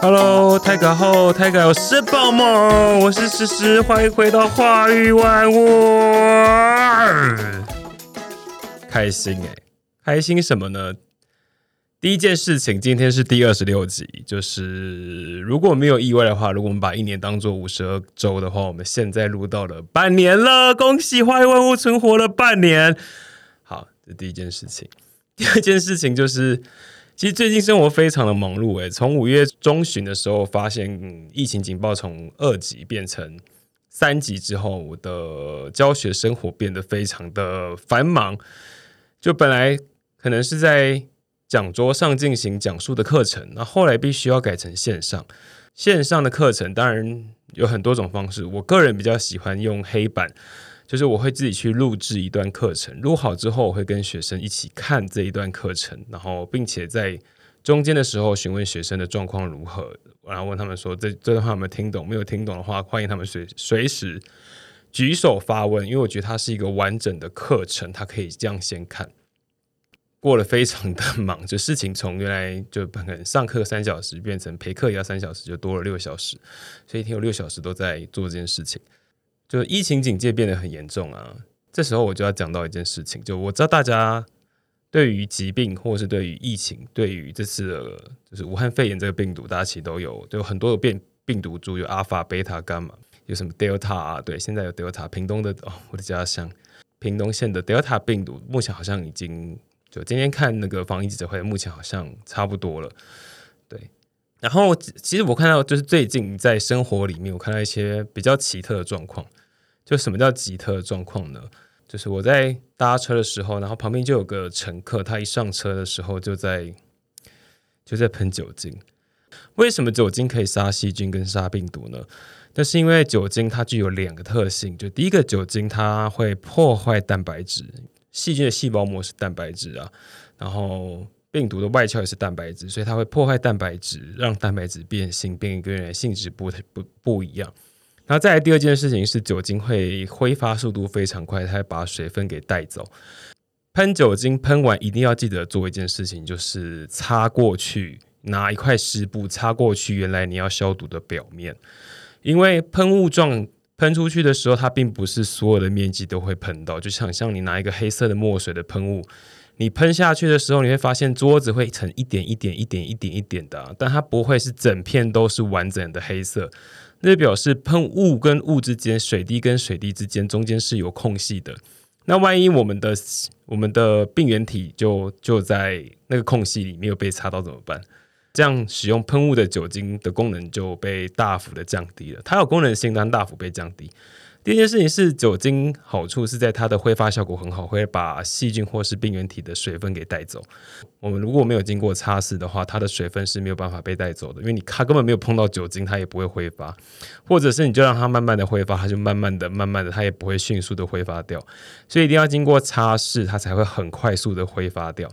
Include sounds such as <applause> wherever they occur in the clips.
Hello，泰哥后，泰哥，我是宝梦，我是诗诗，欢迎回到话语万物。开心哎，开心什么呢？第一件事情，今天是第二十六集，就是如果没有意外的话，如果我们把一年当做五十二周的话，我们现在录到了半年了，恭喜话语万物存活了半年。好，这第一件事情。第二件事情就是。其实最近生活非常的忙碌诶，从五月中旬的时候发现疫情警报从二级变成三级之后，我的教学生活变得非常的繁忙。就本来可能是在讲桌上进行讲述的课程，那后来必须要改成线上。线上的课程当然有很多种方式，我个人比较喜欢用黑板。就是我会自己去录制一段课程，录好之后，我会跟学生一起看这一段课程，然后并且在中间的时候询问学生的状况如何，然后问他们说这这段话有没有听懂？没有听懂的话，欢迎他们随随时举手发问，因为我觉得它是一个完整的课程，他可以这样先看。过了非常的忙，<laughs> 就事情从原来就可能上课三小时变成陪课也要三小时，就多了六小时，所以一天有六小时都在做这件事情。就疫情警戒变得很严重啊，这时候我就要讲到一件事情，就我知道大家对于疾病或是对于疫情，对于这次的就是武汉肺炎这个病毒，大家其实都有有很多的变病毒株，有阿法、贝塔、伽马，有什么 Delta 啊？对，现在有 Delta，屏东的哦，我的家乡屏东县的 Delta 病毒，目前好像已经就今天看那个防疫记者会，目前好像差不多了，对。然后，其实我看到就是最近在生活里面，我看到一些比较奇特的状况。就什么叫奇特的状况呢？就是我在搭车的时候，然后旁边就有个乘客，他一上车的时候就在就在喷酒精。为什么酒精可以杀细菌跟杀病毒呢？那是因为酒精它具有两个特性，就第一个，酒精它会破坏蛋白质，细菌的细胞膜是蛋白质啊，然后。病毒的外壳也是蛋白质，所以它会破坏蛋白质，让蛋白质变性，变跟原来性质不不不一样。然后再来第二件事情是，酒精会挥发速度非常快，它会把水分给带走。喷酒精喷完一定要记得做一件事情，就是擦过去，拿一块湿布擦过去，原来你要消毒的表面，因为喷雾状喷出去的时候，它并不是所有的面积都会喷到，就像像你拿一个黑色的墨水的喷雾。你喷下去的时候，你会发现桌子会成一点一点、一点一点、一点的，但它不会是整片都是完整的黑色。那表示喷雾跟雾之间、水滴跟水滴之间中间是有空隙的。那万一我们的我们的病原体就就在那个空隙里没有被擦到怎么办？这样使用喷雾的酒精的功能就被大幅的降低了，它有功能性，但大幅被降低。第一件事情是酒精好处是在它的挥发效果很好，会把细菌或是病原体的水分给带走。我们如果没有经过擦拭的话，它的水分是没有办法被带走的，因为你它根本没有碰到酒精，它也不会挥发。或者是你就让它慢慢的挥发，它就慢慢的、慢慢的，它也不会迅速的挥发掉。所以一定要经过擦拭，它才会很快速的挥发掉。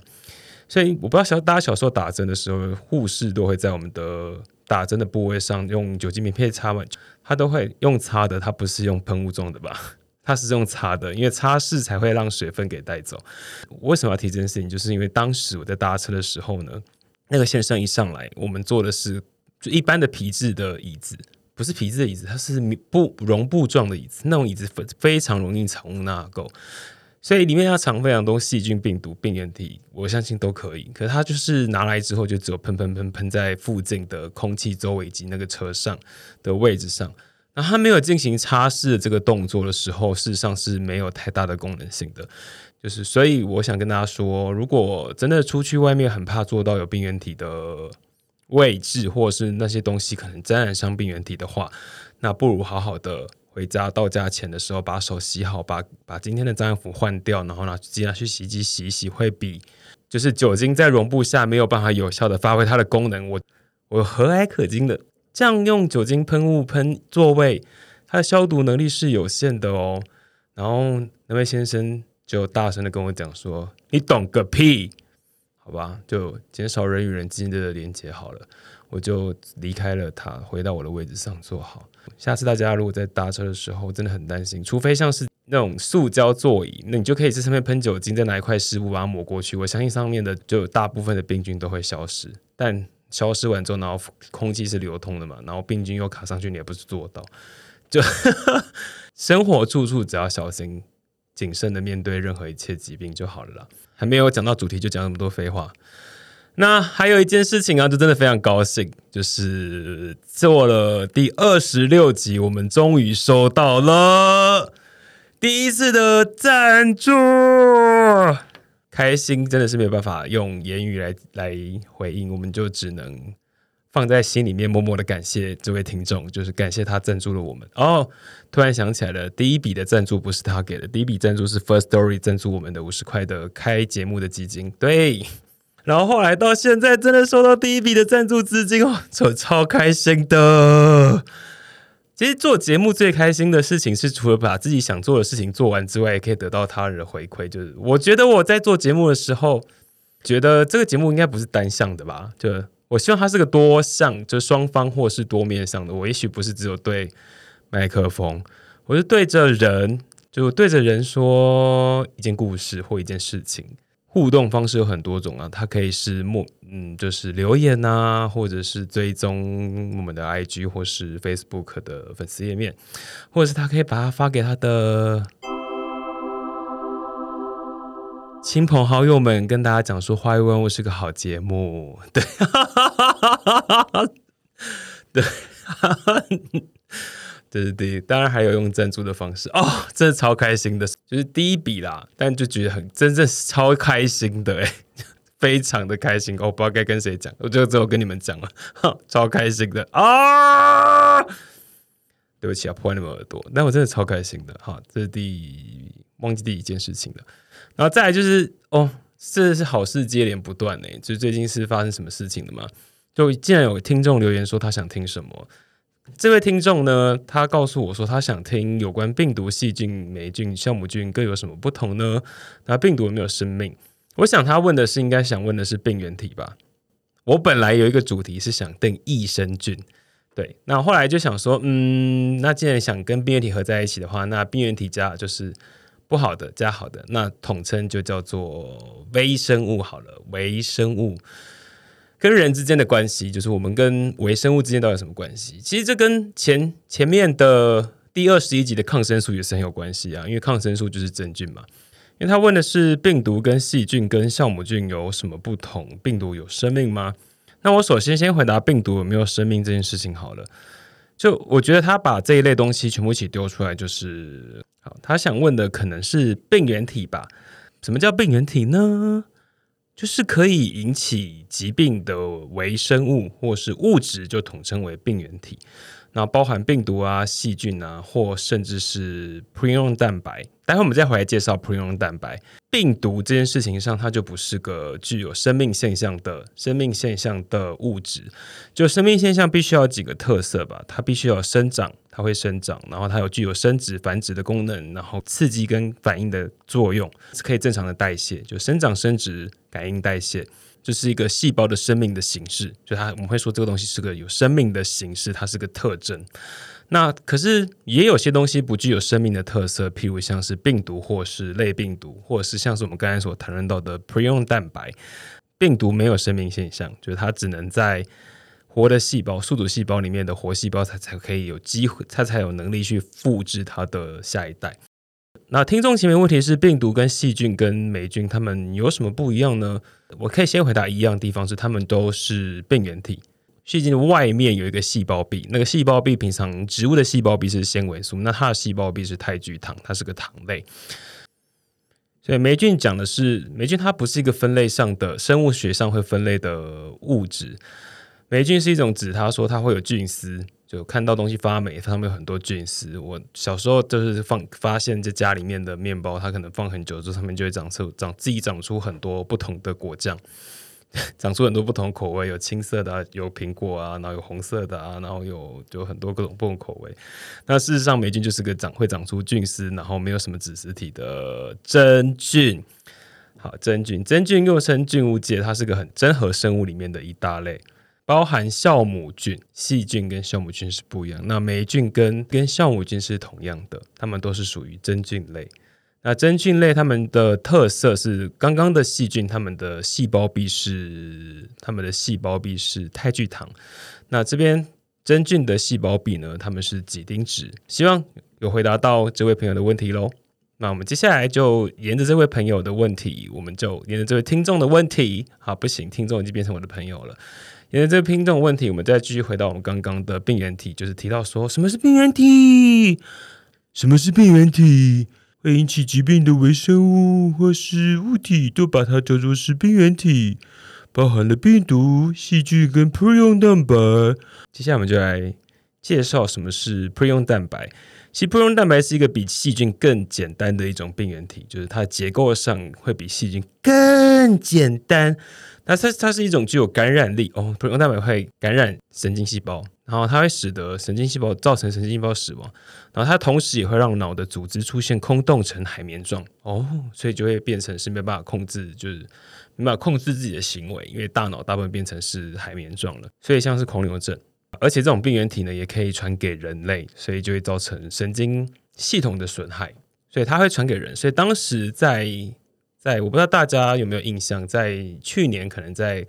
所以我不知道小大家小时候打针的时候，护士都会在我们的打针的部位上用酒精棉片擦完。它都会用擦的，它不是用喷雾状的吧？<laughs> 它是用擦的，因为擦拭才会让水分给带走。为什么要提这件事情？就是因为当时我在搭车的时候呢，那个先生一上来，我们坐的是就一般的皮质的椅子，不是皮质的椅子，它是布绒布状的椅子，那种椅子非非常容易藏污纳垢。所以里面要藏非常多细菌、病毒、病原体，我相信都可以。可是它就是拿来之后，就只有喷喷喷喷在附近的空气周围以及那个车上的位置上。那它没有进行擦拭这个动作的时候，事实上是没有太大的功能性的。就是所以我想跟大家说，如果真的出去外面很怕做到有病原体的位置，或是那些东西可能沾染上病原体的话，那不如好好的。回家到家前的时候，把手洗好，把把今天的脏衣服换掉，然后拿直接拿去洗衣机洗一洗，会比就是酒精在绒布下没有办法有效的发挥它的功能。我我和蔼可亲的这样用酒精喷雾喷座位，它的消毒能力是有限的哦。然后那位先生就大声的跟我讲说：“你懂个屁！”好吧，就减少人与人之间的连接好了。我就离开了他，回到我的位置上坐好。下次大家如果在搭车的时候，真的很担心，除非像是那种塑胶座椅，那你就可以在上面喷酒精，再拿一块湿布把它抹过去。我相信上面的就大部分的病菌都会消失。但消失完之后，然后空气是流通的嘛，然后病菌又卡上去，你也不是做到。就 <laughs> 生活处处只要小心谨慎的面对任何一切疾病就好了啦。还没有讲到主题，就讲那么多废话。那还有一件事情啊，就真的非常高兴，就是做了第二十六集，我们终于收到了第一次的赞助，开心真的是没有办法用言语来来回应，我们就只能放在心里面，默默的感谢这位听众，就是感谢他赞助了我们。哦，突然想起来了，第一笔的赞助不是他给的，第一笔赞助是 First Story 赞助我们的五十块的开节目的基金，对。然后后来到现在，真的收到第一笔的赞助资金哦，我 <laughs> 超开心的。其实做节目最开心的事情是，除了把自己想做的事情做完之外，也可以得到他人的回馈。就是我觉得我在做节目的时候，觉得这个节目应该不是单向的吧？就我希望它是个多向，就双方或是多面向的。我也许不是只有对麦克风，我是对着人，就对着人说一件故事或一件事情。互动方式有很多种啊，它可以是默嗯，就是留言啊，或者是追踪我们的 IG 或是 Facebook 的粉丝页面，或者是他可以把它发给他的亲朋好友们，跟大家讲说《花语万物》是个好节目，<laughs> 对，<laughs> 对。<laughs> 对对对，当然还有用赞助的方式哦，真的超开心的，就是第一笔啦，但就觉得很真正超开心的哎，<laughs> 非常的开心，我不知道该跟谁讲，我就只有跟你们讲了，<laughs> 超开心的啊！对不起啊，破坏你们耳朵，但我真的超开心的哈，这是第忘记第一件事情了，然后再来就是哦，真的是好事接连不断呢，就最近是发生什么事情了吗？就竟然有听众留言说他想听什么。这位听众呢，他告诉我说，他想听有关病毒、细菌、霉菌、酵母菌各有什么不同呢？那病毒有没有生命？我想他问的是，应该想问的是病原体吧。我本来有一个主题是想定益生菌，对，那后来就想说，嗯，那既然想跟病原体合在一起的话，那病原体加就是不好的加好的，那统称就叫做微生物好了，微生物。跟人之间的关系，就是我们跟微生物之间到底有什么关系？其实这跟前前面的第二十一集的抗生素也是很有关系啊，因为抗生素就是真菌嘛。因为他问的是病毒跟细菌跟酵母菌有什么不同？病毒有生命吗？那我首先先回答病毒有没有生命这件事情好了。就我觉得他把这一类东西全部一起丢出来，就是好。他想问的可能是病原体吧？什么叫病原体呢？就是可以引起疾病的微生物或是物质，就统称为病原体。那包含病毒啊、细菌啊，或甚至是 prion 蛋白。待会我们再回来介绍 prion 蛋白。病毒这件事情上，它就不是个具有生命现象的生命现象的物质。就生命现象必须要几个特色吧？它必须要生长，它会生长，然后它有具有生殖繁殖的功能，然后刺激跟反应的作用，是可以正常的代谢，就生长、生殖、感应、代谢。就是一个细胞的生命的形式，就它我们会说这个东西是个有生命的形式，它是个特征。那可是也有些东西不具有生命的特色，譬如像是病毒或是类病毒，或者是像是我们刚才所谈论到的 prion 蛋白，病毒没有生命现象，就是它只能在活的细胞、宿主细胞里面的活细胞才才可以有机会，它才有能力去复制它的下一代。那听众前面问题是病毒跟细菌跟霉菌，它们有什么不一样呢？我可以先回答一样地方是，它们都是病原体。细菌的外面有一个细胞壁，那个细胞壁平常植物的细胞壁是纤维素，那它的细胞壁是肽聚糖，它是个糖类。所以霉菌讲的是霉菌，它不是一个分类上的生物学上会分类的物质。霉菌是一种指，它说它会有菌丝。就看到东西发霉，上面有很多菌丝。我小时候就是放发现，这家里面的面包，它可能放很久之后，上面就会长出长自己长出很多不同的 <laughs> 果酱，长出很多不同口味，有青色的，有苹果啊，然后有红色的啊，然后有就很多各种不同口味。那事实上，霉菌就是个长会长出菌丝，然后没有什么子实体的真菌。好，真菌，真菌又称菌物界，它是个很真核生物里面的一大类，包含酵母菌、细菌跟酵母菌是不一样。那霉菌跟跟酵母菌是同样的，它们都是属于真菌类。那真菌类它们的特色是，刚刚的细菌它们的细胞壁是它们的细胞壁是肽聚糖，那这边真菌的细胞壁呢，它们是几丁质。希望有回答到这位朋友的问题喽。那我们接下来就沿着这位朋友的问题，我们就沿着这位听众的问题，好，不行，听众已经变成我的朋友了。因为这个听众问题，我们再继续回到我们刚刚的病原体，就是提到说什么是病原体？什么是病原体？会引起疾病的微生物或是物体，都把它叫做是病原体，包含了病毒、细菌跟 prion 蛋白。接下来我们就来介绍什么是 prion 蛋白。其实葡萄蛋白是一个比细菌更简单的一种病原体，就是它结构上会比细菌更简单。那它它是一种具有感染力哦，葡萄蛋白会感染神经细胞，然后它会使得神经细胞造成神经细胞死亡，然后它同时也会让脑的组织出现空洞成海绵状哦，所以就会变成是没办法控制，就是没办法控制自己的行为，因为大脑大部分变成是海绵状了，所以像是狂牛症。而且这种病原体呢，也可以传给人类，所以就会造成神经系统的损害，所以它会传给人。所以当时在在我不知道大家有没有印象，在去年可能在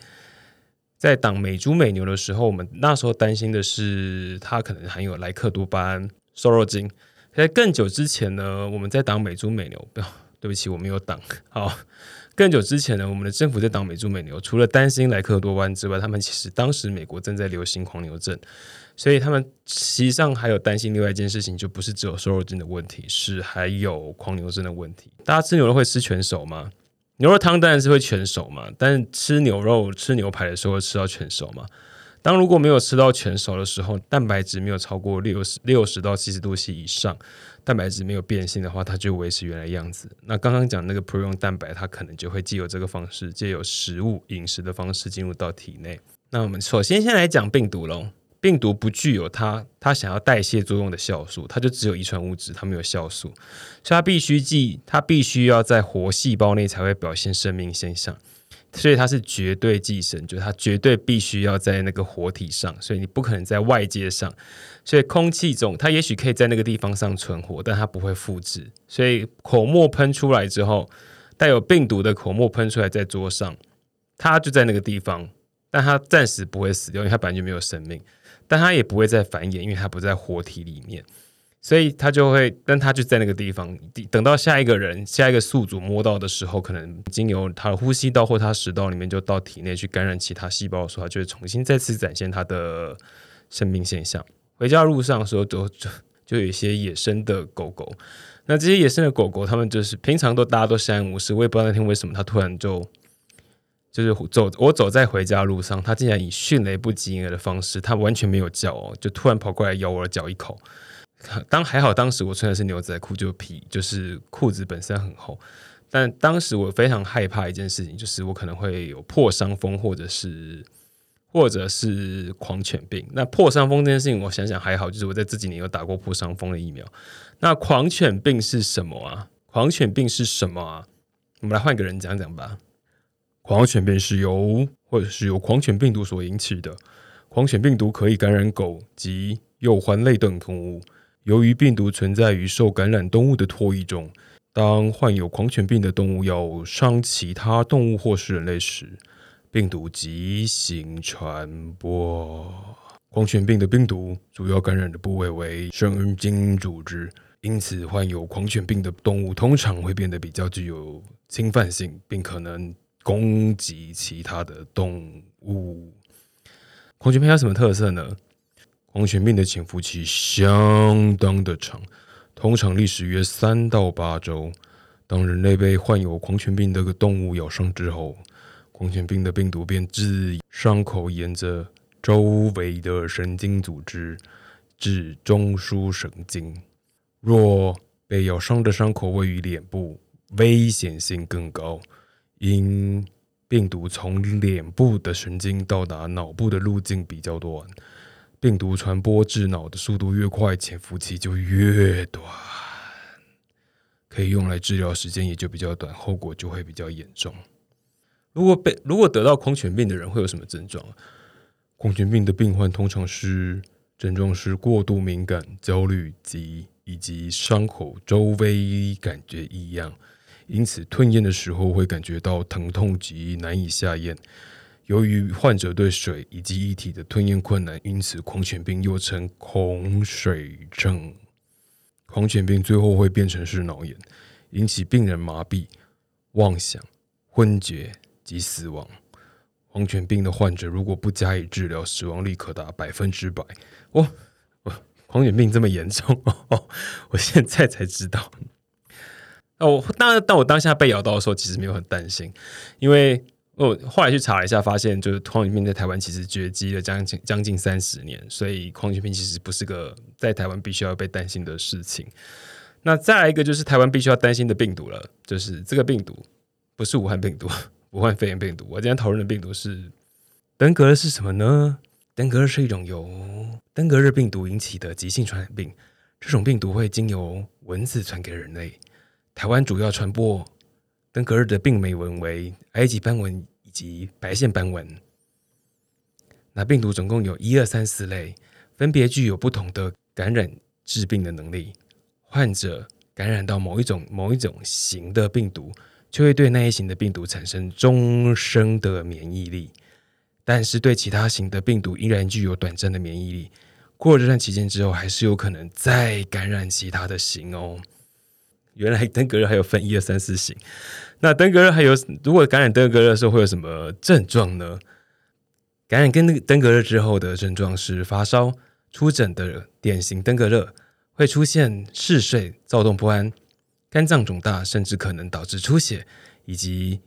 在挡美猪美牛的时候，我们那时候担心的是它可能含有莱克多巴胺瘦肉精。在更久之前呢，我们在挡美猪美牛，不要对不起，我没有挡好。更久之前呢，我们的政府在挡美猪美牛，除了担心莱克多湾之外，他们其实当时美国正在流行狂牛症，所以他们实际上还有担心另外一件事情，就不是只有瘦肉精的问题，是还有狂牛症的问题。大家吃牛肉会吃全熟吗？牛肉汤当然是会全熟嘛，但吃牛肉、吃牛排的时候吃到全熟嘛？当如果没有吃到全熟的时候，蛋白质没有超过六十六十到七十度 C 以上。蛋白质没有变性的话，它就维持原来样子。那刚刚讲那个 p r o n 蛋白，它可能就会借由这个方式，借由食物饮食的方式进入到体内。那我们首先先来讲病毒喽。病毒不具有它它想要代谢作用的酵素，它就只有遗传物质，它没有酵素，所以它必须记，它必须要在活细胞内才会表现生命现象。所以它是绝对寄生，就是它绝对必须要在那个活体上，所以你不可能在外界上。所以空气中，它也许可以在那个地方上存活，但它不会复制。所以口沫喷出来之后，带有病毒的口沫喷出来在桌上，它就在那个地方，但它暂时不会死掉，因为它本来就没有生命，但它也不会再繁衍，因为它不在活体里面。所以它就会，但它就在那个地方，等到下一个人、下一个宿主摸到的时候，可能经由他的呼吸道或他食道里面就到体内去感染其他细胞的时候，它就会重新再次展现它的生命现象。回家路上的时候，就就就有一些野生的狗狗，那这些野生的狗狗，它们就是平常都大家都相安无事，我也不知道那天为什么它突然就就是走，我走在回家路上，它竟然以迅雷不及掩耳的方式，它完全没有叫哦，就突然跑过来咬我的脚一口。当还好，当时我穿的是牛仔裤，就皮，就是裤子本身很厚。但当时我非常害怕一件事情，就是我可能会有破伤风，或者是或者是狂犬病。那破伤风这件事情，我想想还好，就是我在这几年有打过破伤风的疫苗。那狂犬病是什么啊？狂犬病是什么啊？我们来换个人讲讲吧。狂犬病是由或者是由狂犬病毒所引起的。狂犬病毒可以感染狗及鼬獾类等动物。由于病毒存在于受感染动物的唾液中，当患有狂犬病的动物要伤其他动物或是人类时，病毒即行传播。狂犬病的病毒主要感染的部位为神经组织，因此患有狂犬病的动物通常会变得比较具有侵犯性，并可能攻击其他的动物。狂犬病有什么特色呢？狂犬病的潜伏期相当的长，通常历时约三到八周。当人类被患有狂犬病的动物咬伤之后，狂犬病的病毒便自伤口沿着周围的神经组织至中枢神经。若被咬伤的伤口位于脸部，危险性更高，因病毒从脸部的神经到达脑部的路径比较短。病毒传播至脑的速度越快，潜伏期就越短。可以用来治疗时间也就比较短，后果就会比较严重。如果被如果得到狂犬病的人会有什么症状？狂犬病的病患通常是症状是过度敏感、焦虑及以及伤口周围感觉异样，因此吞咽的时候会感觉到疼痛及难以下咽。由于患者对水以及液体的吞咽困难，因此狂犬病又称恐水症。狂犬病最后会变成是脑炎，引起病人麻痹、妄想、昏厥及死亡。狂犬病的患者如果不加以治疗，死亡率可达百分之百。哇，狂犬病这么严重 <laughs> 哦！我现在才知道。哦，当然，当我当下被咬到的时候，其实没有很担心，因为我后来去查了一下，发现就是狂犬病在台湾其实绝迹了将近将近三十年，所以狂犬病其实不是个在台湾必须要被担心的事情。那再来一个就是台湾必须要担心的病毒了，就是这个病毒不是武汉病毒。<laughs> 武汉肺炎病毒，我今天讨论的病毒是登革热是什么呢？登革热是一种由登革热病毒引起的急性传染病，这种病毒会经由蚊子传给人类。台湾主要传播登革热的病媒蚊为埃及斑纹以及白线斑纹。那病毒总共有一二三四类，分别具有不同的感染致病的能力。患者感染到某一种某一种型的病毒。就会对那一型的病毒产生终生的免疫力，但是对其他型的病毒依然具有短暂的免疫力。过了这段期间之后，还是有可能再感染其他的型哦。原来登革热还有分一二三四型。那登革热还有，如果感染登革热的时候会有什么症状呢？感染跟登革热之后的症状是发烧、出疹的典型登革热，会出现嗜睡、躁动不安。肝脏肿大，甚至可能导致出血，以及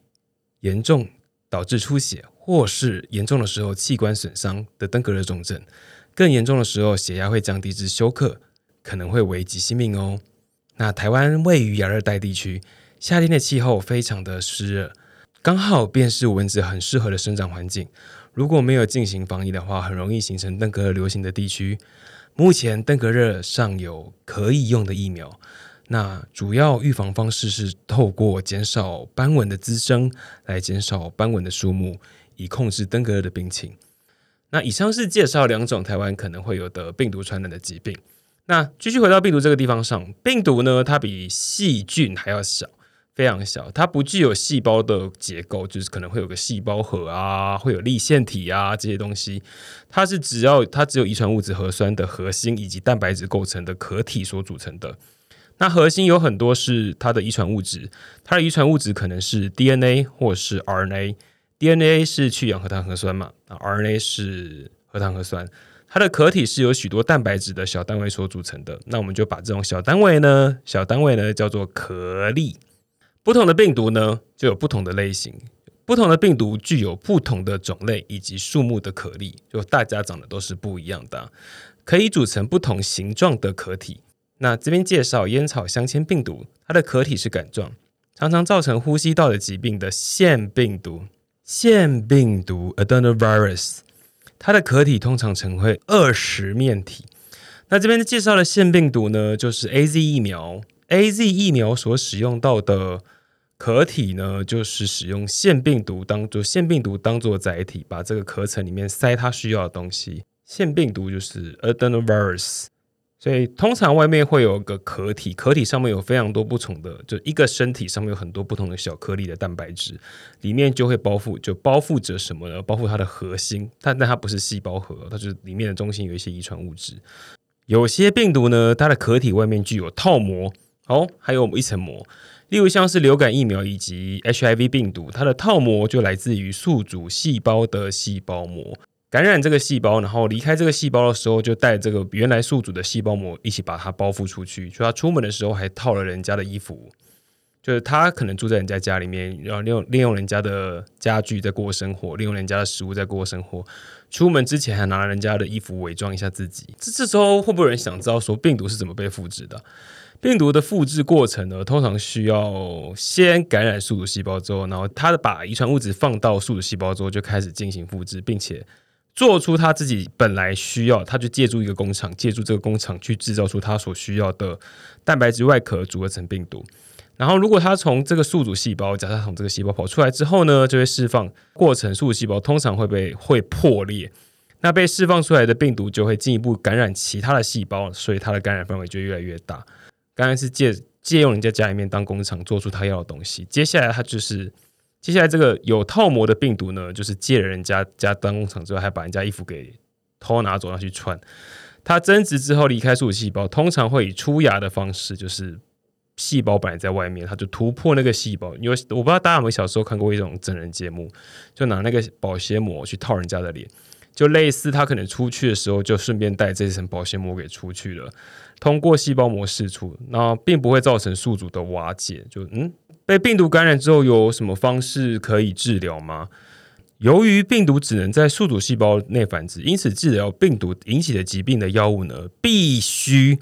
严重导致出血，或是严重的时候器官损伤的登革热重症。更严重的时候，血压会降低至休克，可能会危及性命哦。那台湾位于亚热带地区，夏天的气候非常的湿热，刚好便是蚊子很适合的生长环境。如果没有进行防疫的话，很容易形成登革热流行的地区。目前登革热尚有可以用的疫苗。那主要预防方式是透过减少斑纹的滋生，来减少斑纹的数目，以控制登革热的病情。那以上是介绍两种台湾可能会有的病毒传染的疾病。那继续回到病毒这个地方上，病毒呢，它比细菌还要小，非常小，它不具有细胞的结构，就是可能会有个细胞核啊，会有立腺体啊这些东西。它是只要它只有遗传物质核酸的核心以及蛋白质构成的壳体所组成的。那核心有很多是它的遗传物质，它的遗传物质可能是 DNA 或是 RNA。DNA 是去氧核糖核酸嘛，啊，RNA 是核糖核酸。它的壳体是由许多蛋白质的小单位所组成的。那我们就把这种小单位呢，小单位呢叫做壳粒。不同的病毒呢，就有不同的类型。不同的病毒具有不同的种类以及数目的颗粒，就大家长得都是不一样的，可以组成不同形状的壳体。那这边介绍烟草镶嵌病毒，它的壳体是杆状，常常造成呼吸道的疾病的腺病毒。腺病毒 （adenovirus），它的壳体通常呈会二十面体。那这边介绍的腺病毒呢，就是 A Z 疫苗。A Z 疫苗所使用到的壳体呢，就是使用腺病毒当做腺病毒当做载体，把这个壳层里面塞它需要的东西。腺病毒就是 adenovirus。所以通常外面会有个壳体，壳体上面有非常多不同的，就一个身体上面有很多不同的小颗粒的蛋白质，里面就会包覆，就包覆着什么呢？包覆它的核心，但但它不是细胞核，它就是里面的中心有一些遗传物质。有些病毒呢，它的壳体外面具有套膜，哦，还有一层膜，例如像是流感疫苗以及 HIV 病毒，它的套膜就来自于宿主细胞的细胞膜。感染这个细胞，然后离开这个细胞的时候，就带这个原来宿主的细胞膜一起把它包覆出去。所以他出门的时候还套了人家的衣服，就是他可能住在人家家里面，然后利用利用人家的家具在过生活，利用人家的食物在过生活。出门之前还拿了人家的衣服伪装一下自己。这这时候会不会有人想知道说病毒是怎么被复制的？病毒的复制过程呢，通常需要先感染宿主细胞之后，然后它的把遗传物质放到宿主细胞之后，就开始进行复制，并且。做出他自己本来需要，他就借助一个工厂，借助这个工厂去制造出他所需要的蛋白质外壳，组合成病毒。然后如果它从这个宿主细胞，假设从这个细胞跑出来之后呢，就会释放过程，宿主细胞通常会被会破裂。那被释放出来的病毒就会进一步感染其他的细胞，所以它的感染范围就越来越大。刚才是借借用人家家里面当工厂做出他要的东西，接下来它就是接下来这个有套膜的病毒呢，就是借了人家家当工厂之后，还把人家衣服给偷拿走，要去穿。它增殖之后离开宿主细胞，通常会以出芽的方式，就是细胞本来在外面，它就突破那个细胞。因为我不知道大家有没有小时候看过一种真人节目，就拿那个保鲜膜去套人家的脸。就类似，他可能出去的时候，就顺便带这层保鲜膜给出去了，通过细胞膜释出，那并不会造成宿主的瓦解。就嗯，被病毒感染之后，有什么方式可以治疗吗？由于病毒只能在宿主细胞内繁殖，因此治疗病毒引起的疾病的药物呢，必须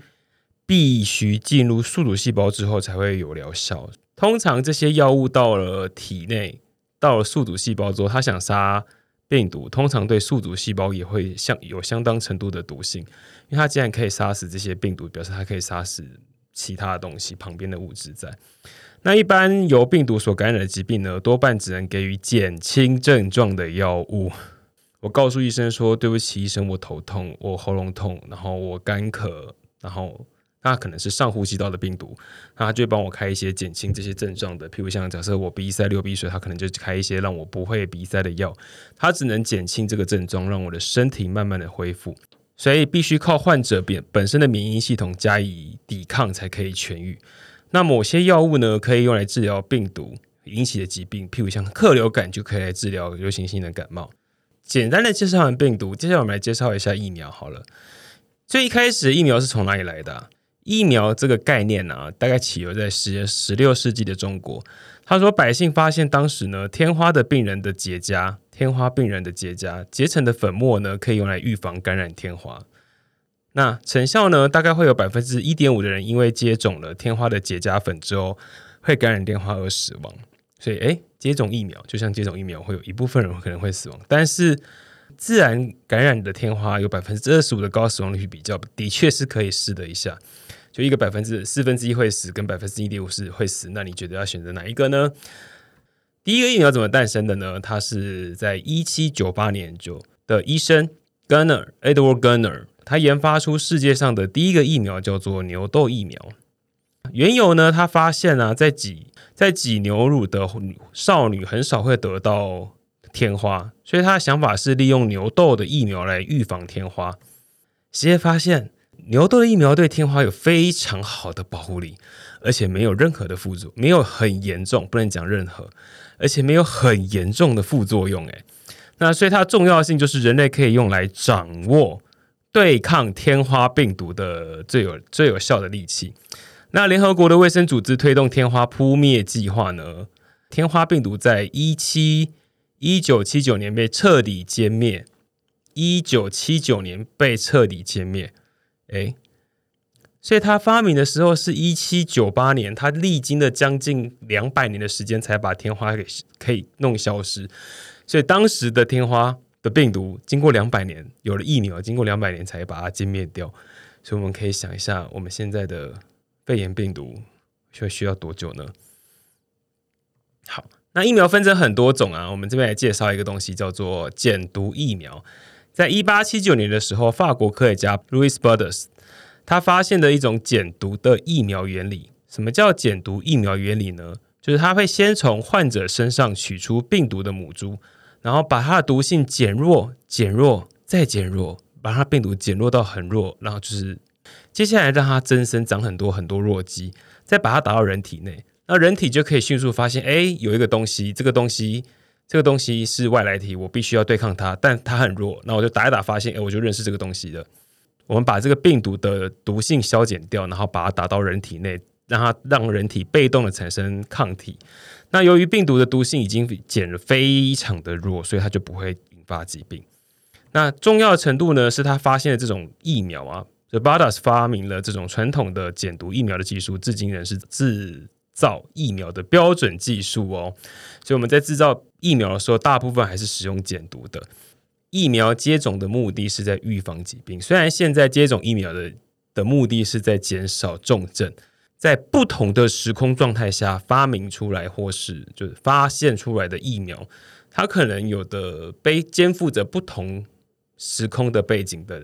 必须进入宿主细胞之后才会有疗效。通常这些药物到了体内，到了宿主细胞之后，它想杀。病毒通常对宿主细胞也会相有相当程度的毒性，因为它既然可以杀死这些病毒，表示它可以杀死其他的东西旁边的物质在。那一般由病毒所感染的疾病呢，多半只能给予减轻症状的药物。我告诉医生说：“对不起，医生，我头痛，我喉咙痛，然后我干咳，然后。”那可能是上呼吸道的病毒，那他就帮我开一些减轻这些症状的，譬如像假设我鼻塞流鼻水，他可能就开一些让我不会鼻塞的药，他只能减轻这个症状，让我的身体慢慢的恢复，所以必须靠患者本本身的免疫系统加以抵抗才可以痊愈。那某些药物呢，可以用来治疗病毒引起的疾病，譬如像克流感就可以来治疗流行性的感冒。简单的介绍完病毒，接下来我们来介绍一下疫苗好了。最一开始疫苗是从哪里来的？疫苗这个概念呢，大概起源在十十六世纪的中国。他说，百姓发现当时呢，天花的病人的结痂，天花病人的结痂结成的粉末呢，可以用来预防感染天花。那成效呢，大概会有百分之一点五的人因为接种了天花的结痂粉之后，会感染天花而死亡。所以，诶，接种疫苗就像接种疫苗，会有一部分人可能会死亡。但是，自然感染的天花有百分之二十五的高死亡率比较，的确是可以试的一下。就一个百分之四分之一会死，跟百分之一点五是会死，那你觉得要选择哪一个呢？第一个疫苗怎么诞生的呢？它是在一七九八年就的医生 Gunner Edward Gunner，他研发出世界上的第一个疫苗，叫做牛痘疫苗。原有呢，他发现啊，在挤在挤牛乳的少女很少会得到天花，所以他的想法是利用牛痘的疫苗来预防天花。实验发现。牛痘的疫苗对天花有非常好的保护力，而且没有任何的副作用，没有很严重，不能讲任何，而且没有很严重的副作用。诶，那所以它的重要性就是人类可以用来掌握对抗天花病毒的最有最有效的利器。那联合国的卫生组织推动天花扑灭计划呢？天花病毒在一七一九七九年被彻底歼灭，一九七九年被彻底歼灭。哎，所以他发明的时候是一七九八年，他历经了将近两百年的时间才把天花给可以弄消失。所以当时的天花的病毒经过两百年有了疫苗，经过两百年才把它歼灭掉。所以我们可以想一下，我们现在的肺炎病毒需需要多久呢？好，那疫苗分成很多种啊，我们这边来介绍一个东西，叫做减毒疫苗。在一八七九年的时候，法国科学家 Louis b u d e r s 他发现的一种减毒的疫苗原理。什么叫减毒疫苗原理呢？就是他会先从患者身上取出病毒的母株，然后把它的毒性减弱、减弱、再减弱，把它病毒减弱到很弱，然后就是接下来让它增生，长很多很多弱鸡，再把它打到人体内，那人体就可以迅速发现，哎，有一个东西，这个东西。这个东西是外来体，我必须要对抗它，但它很弱，那我就打一打，发现哎，我就认识这个东西了。我们把这个病毒的毒性消减掉，然后把它打到人体内，让它让人体被动的产生抗体。那由于病毒的毒性已经减了非常的弱，所以它就不会引发疾病。那重要的程度呢，是他发现了这种疫苗啊 t h e b a d a s 发明了这种传统的减毒疫苗的技术，至今仍是制造疫苗的标准技术哦。所以我们在制造疫苗的时候，大部分还是使用减毒的。疫苗接种的目的是在预防疾病，虽然现在接种疫苗的的目的是在减少重症，在不同的时空状态下发明出来或是就是发现出来的疫苗，它可能有的背肩负着不同时空的背景的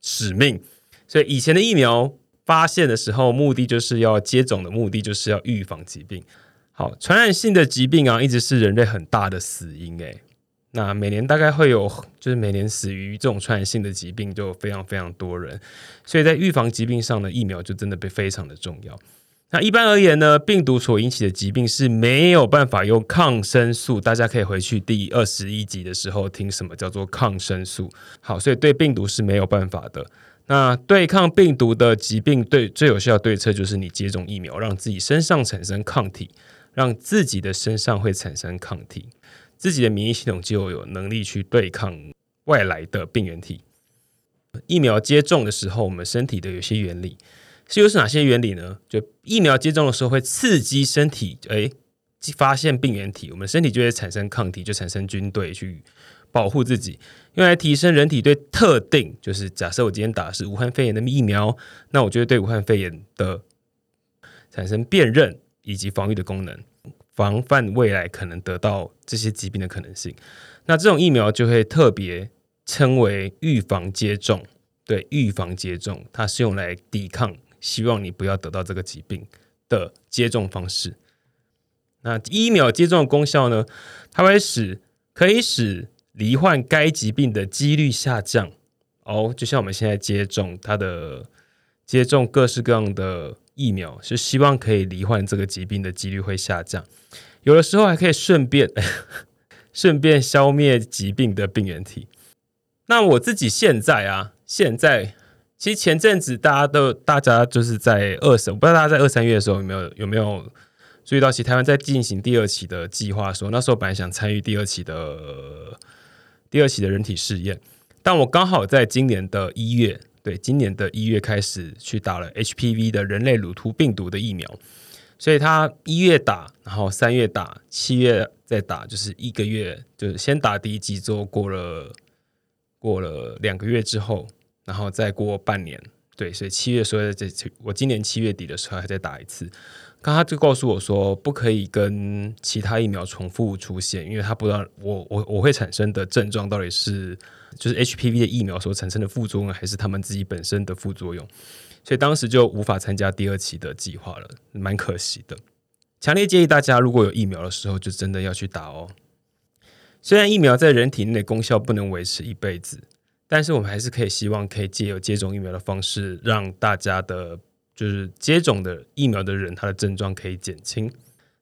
使命。所以以前的疫苗发现的时候，目的就是要接种的目的就是要预防疾病。好，传染性的疾病啊，一直是人类很大的死因。诶，那每年大概会有，就是每年死于这种传染性的疾病就非常非常多人。所以在预防疾病上的疫苗就真的被非常的重要。那一般而言呢，病毒所引起的疾病是没有办法用抗生素。大家可以回去第二十一集的时候听什么叫做抗生素。好，所以对病毒是没有办法的。那对抗病毒的疾病，对最有效的对策就是你接种疫苗，让自己身上产生抗体，让自己的身上会产生抗体，自己的免疫系统就有能力去对抗外来的病原体。疫苗接种的时候，我们身体的有些原理。是又是哪些原理呢？就疫苗接种的时候会刺激身体，哎，发现病原体，我们身体就会产生抗体，就产生军队去保护自己，用来提升人体对特定，就是假设我今天打的是武汉肺炎的疫苗，那我就会对武汉肺炎的产生辨认以及防御的功能，防范未来可能得到这些疾病的可能性。那这种疫苗就会特别称为预防接种，对，预防接种，它是用来抵抗。希望你不要得到这个疾病的接种方式。那疫苗接种的功效呢？它会使可以使罹患该疾病的几率下降。哦，就像我们现在接种它的接种各式各样的疫苗，是希望可以罹患这个疾病的几率会下降。有的时候还可以顺便 <laughs> 顺便消灭疾病的病原体。那我自己现在啊，现在。其实前阵子大家都大家就是在二审，我不知道大家在二三月的时候有没有有没有注意到，其实台湾在进行第二期的计划，说那时候本来想参与第二期的第二期的人体试验，但我刚好在今年的一月，对，今年的一月开始去打了 HPV 的人类乳突病毒的疫苗，所以他一月打，然后三月打，七月再打，就是一个月，就是先打第一剂之后，过了过了两个月之后。然后再过半年，对，所以七月时候在这，我今年七月底的时候还在打一次。刚他就告诉我说，不可以跟其他疫苗重复出现，因为他不知道我我我会产生的症状到底是就是 HPV 的疫苗所产生的副作用，还是他们自己本身的副作用。所以当时就无法参加第二期的计划了，蛮可惜的。强烈建议大家，如果有疫苗的时候，就真的要去打哦。虽然疫苗在人体内功效不能维持一辈子。但是我们还是可以希望可以借由接种疫苗的方式，让大家的，就是接种的疫苗的人，他的症状可以减轻。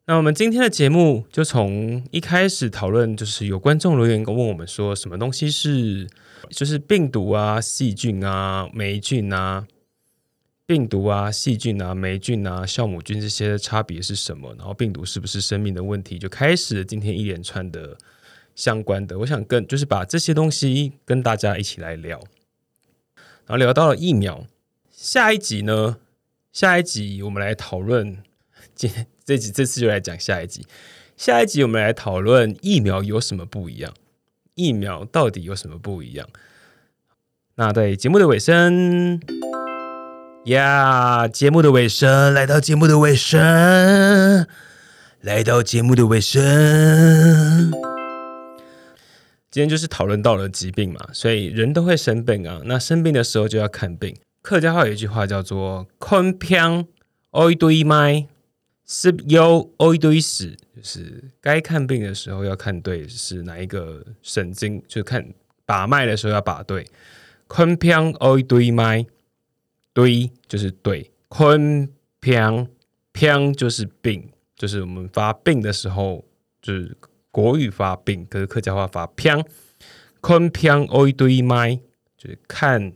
那我们今天的节目就从一开始讨论，就是有观众留言问我们说，什么东西是，就是病毒啊、细菌啊、霉菌啊、病毒啊、细菌啊、霉菌啊、酵母菌这些差别是什么？然后病毒是不是生命的问题？就开始今天一连串的。相关的，我想跟就是把这些东西跟大家一起来聊，然后聊到了疫苗。下一集呢？下一集我们来讨论，<laughs> 今这集这次就来讲下一集。下一集我们来讨论疫苗有什么不一样？疫苗到底有什么不一样？那在节目的尾声呀，节目的尾声，来到节目的尾声，来到节目的尾声。今天就是讨论到了疾病嘛，所以人都会生病啊。那生病的时候就要看病。客家话有一句话叫做“坤偏欧一堆麦，是忧欧一堆屎”，就是该看病的时候要看对是哪一个神经，就看把脉的时候要把对。坤偏欧一堆麦，堆就是对，坤偏偏就是病，就是我们发病的时候就是。国语发病，可是客家话发偏，坤偏欧一堆麦，就是看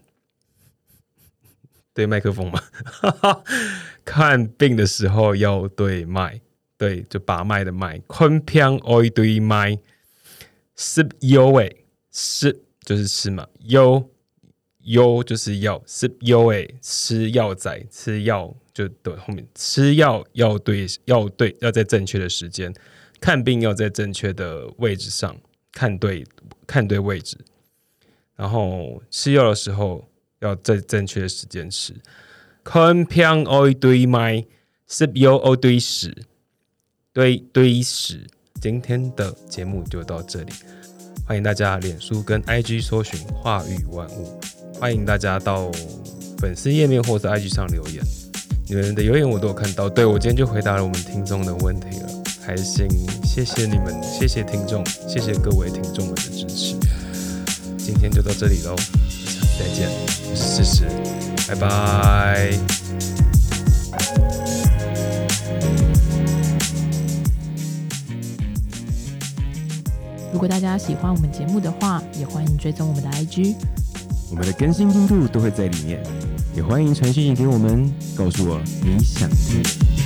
对麦克风嘛，<laughs> 看病的时候要对麦，对，就把脉的脉，坤偏欧一堆麦，是药诶，是就是吃嘛，药药就是药，是药诶，吃药仔吃药就对，后面吃药要对要对要在正确的时间。看病要在正确的位置上看对看对位置，然后吃药的时候要在正确的时间吃。看偏一堆麦 sip yo 哦堆屎堆堆屎。今天的节目就到这里，欢迎大家脸书跟 IG 搜寻话语万物，欢迎大家到粉丝页面或者 IG 上留言，你们的留言我都有看到。对我今天就回答了我们听众的问题了，开心，谢谢你们，谢谢听众，谢谢各位听众们的支持。今天就到这里喽，下次再见，我是诗诗，拜拜。如果大家喜欢我们节目的话，也欢迎追踪我们的 IG。我们的更新进度都会在里面，也欢迎传讯息给我们，告诉我你想听的。